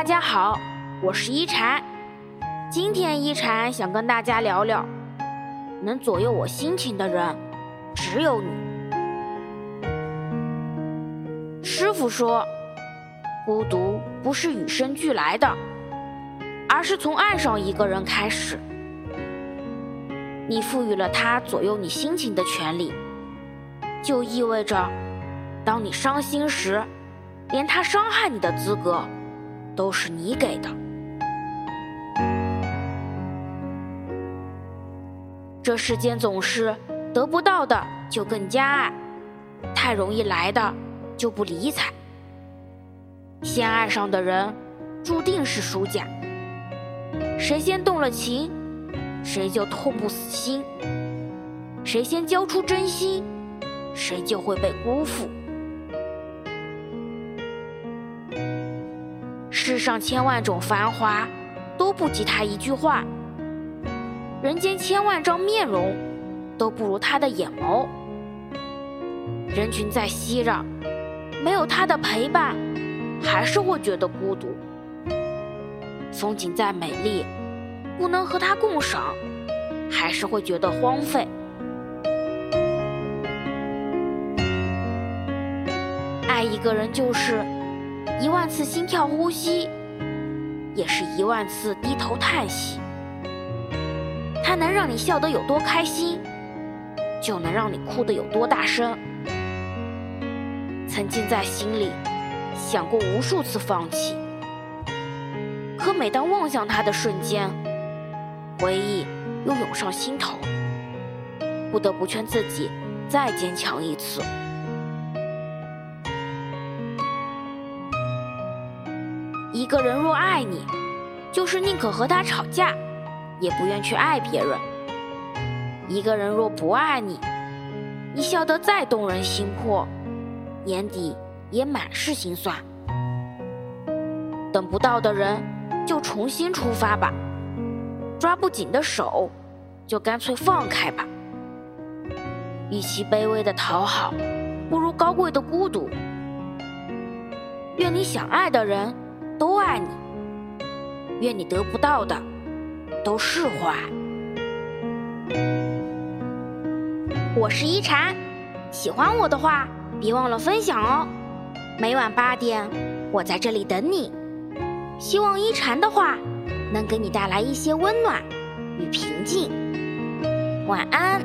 大家好，我是一禅。今天一禅想跟大家聊聊，能左右我心情的人只有你。师傅说，孤独不是与生俱来的，而是从爱上一个人开始。你赋予了他左右你心情的权利，就意味着，当你伤心时，连他伤害你的资格。都是你给的。这世间总是得不到的就更加爱，太容易来的就不理睬。先爱上的人，注定是输家。谁先动了情，谁就痛不死心；谁先交出真心，谁就会被辜负。世上千万种繁华，都不及他一句话；人间千万张面容，都不如他的眼眸。人群再熙攘，没有他的陪伴，还是会觉得孤独。风景再美丽，不能和他共赏，还是会觉得荒废。爱一个人就是。一万次心跳呼吸，也是一万次低头叹息。它能让你笑得有多开心，就能让你哭得有多大声。曾经在心里想过无数次放弃，可每当望向他的瞬间，回忆又涌上心头，不得不劝自己再坚强一次。一个人若爱你，就是宁可和他吵架，也不愿去爱别人。一个人若不爱你，你笑得再动人心魄，眼底也满是心酸。等不到的人，就重新出发吧；抓不紧的手，就干脆放开吧。与其卑微的讨好，不如高贵的孤独。愿你想爱的人。都爱你，愿你得不到的都释怀。我是一禅，喜欢我的话别忘了分享哦。每晚八点，我在这里等你。希望一禅的话能给你带来一些温暖与平静。晚安。